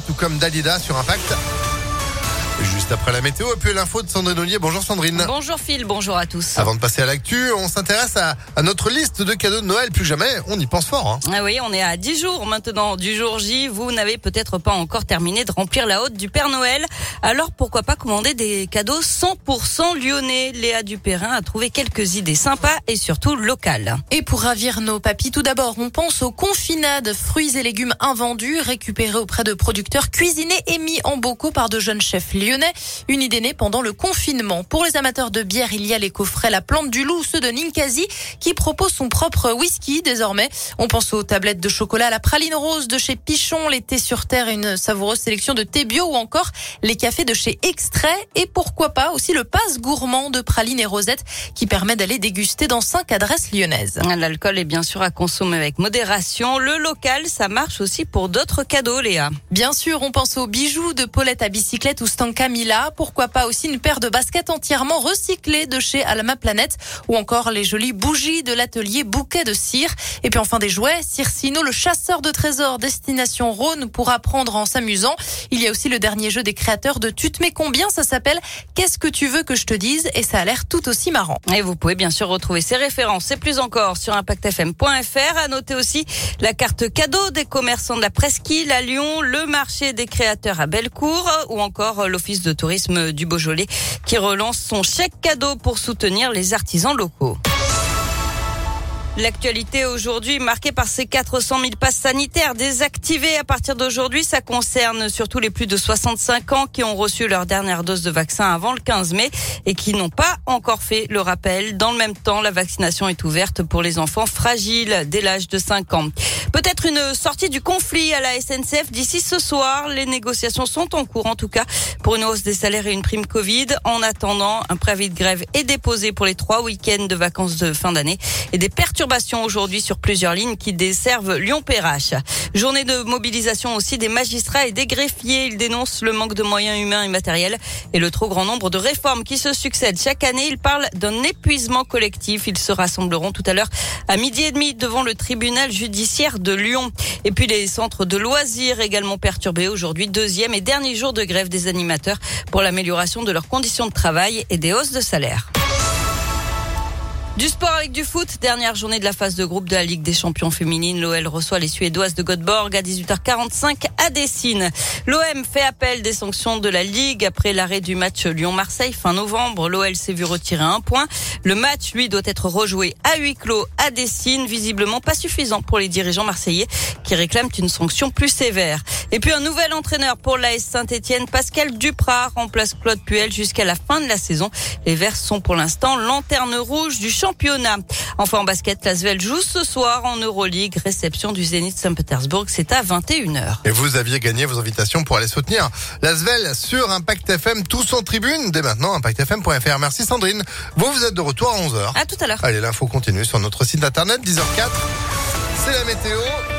Tout comme Dalida sur Impact. Juste après la météo et puis l'info de Sandrine Ollier. Bonjour Sandrine. Bonjour Phil, bonjour à tous. Avant de passer à l'actu, on s'intéresse à, à, notre liste de cadeaux de Noël. Plus jamais, on y pense fort. Hein. Ah oui, on est à 10 jours maintenant du jour J. Vous n'avez peut-être pas encore terminé de remplir la haute du Père Noël. Alors pourquoi pas commander des cadeaux 100% lyonnais? Léa Dupérin a trouvé quelques idées sympas et surtout locales. Et pour ravir nos papis, tout d'abord, on pense aux confinades, fruits et légumes invendus, récupérés auprès de producteurs, cuisinés et mis en bocaux par de jeunes chefs lyonnais. Une idée née pendant le confinement. Pour les amateurs de bière, il y a les coffrets La Plante du Loup, ceux de Ninkasi, qui propose son propre whisky désormais. On pense aux tablettes de chocolat, la praline rose de chez Pichon, les thés sur terre, une savoureuse sélection de thé bio ou encore les cafés de chez Extrait et pourquoi pas aussi le passe gourmand de praline et rosette qui permet d'aller déguster dans cinq adresses lyonnaises. L'alcool est bien sûr à consommer avec modération. Le local, ça marche aussi pour d'autres cadeaux, Léa. Bien sûr, on pense aux bijoux de Paulette à bicyclette ou Stank Camilla. Pourquoi pas aussi une paire de baskets entièrement recyclées de chez Alma Planète ou encore les jolies bougies de l'atelier Bouquet de Cire. Et puis enfin des jouets. Circino, le chasseur de trésors destination Rhône pour apprendre en s'amusant. Il y a aussi le dernier jeu des créateurs de Tu te mets combien? Ça s'appelle Qu'est-ce que tu veux que je te dise? Et ça a l'air tout aussi marrant. Et vous pouvez bien sûr retrouver ces références et plus encore sur impactfm.fr. À noter aussi la carte cadeau des commerçants de la Presqu'île à Lyon, le marché des créateurs à Bellecour ou encore l'office de tourisme du Beaujolais qui relance son chèque cadeau pour soutenir les artisans locaux. L'actualité aujourd'hui marquée par ces 400 000 passes sanitaires désactivées à partir d'aujourd'hui. Ça concerne surtout les plus de 65 ans qui ont reçu leur dernière dose de vaccin avant le 15 mai et qui n'ont pas encore fait le rappel. Dans le même temps, la vaccination est ouverte pour les enfants fragiles dès l'âge de 5 ans. Peut-être une sortie du conflit à la SNCF d'ici ce soir. Les négociations sont en cours, en tout cas, pour une hausse des salaires et une prime Covid. En attendant, un préavis de grève est déposé pour les trois week-ends de vacances de fin d'année et des perturbations aujourd'hui sur plusieurs lignes qui desservent Lyon-Perrache. Journée de mobilisation aussi des magistrats et des greffiers. Ils dénoncent le manque de moyens humains et matériels et le trop grand nombre de réformes qui se succèdent chaque année. Ils parlent d'un épuisement collectif. Ils se rassembleront tout à l'heure à midi et demi devant le tribunal judiciaire de Lyon. Et puis les centres de loisirs également perturbés aujourd'hui. Deuxième et dernier jour de grève des animateurs pour l'amélioration de leurs conditions de travail et des hausses de salaire. Du sport avec du foot. Dernière journée de la phase de groupe de la Ligue des champions féminines. L'OL reçoit les Suédoises de Göteborg à 18h45 à Dessine. L'OM fait appel des sanctions de la Ligue après l'arrêt du match Lyon-Marseille fin novembre. L'OL s'est vu retirer un point. Le match, lui, doit être rejoué à huis clos à Dessine. Visiblement pas suffisant pour les dirigeants marseillais qui réclament une sanction plus sévère. Et puis un nouvel entraîneur pour l'AS Saint-Etienne, Pascal Duprat, remplace Claude Puel jusqu'à la fin de la saison. Les Verts sont pour l'instant lanterne rouge du champ championnat. Enfin en basket, Lasvel joue ce soir en Euroleague. Réception du Zénith Saint-Pétersbourg, c'est à 21h. Et vous aviez gagné vos invitations pour aller soutenir Lasvel sur Impact FM, tous en tribune, dès maintenant, impactfm.fr. Merci Sandrine. Vous, vous êtes de retour à 11h. À tout à l'heure. Allez, l'info continue sur notre site internet, 10h04. C'est la météo.